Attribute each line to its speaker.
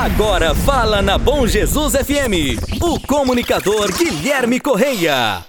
Speaker 1: Agora fala na Bom Jesus FM, o comunicador Guilherme Correia.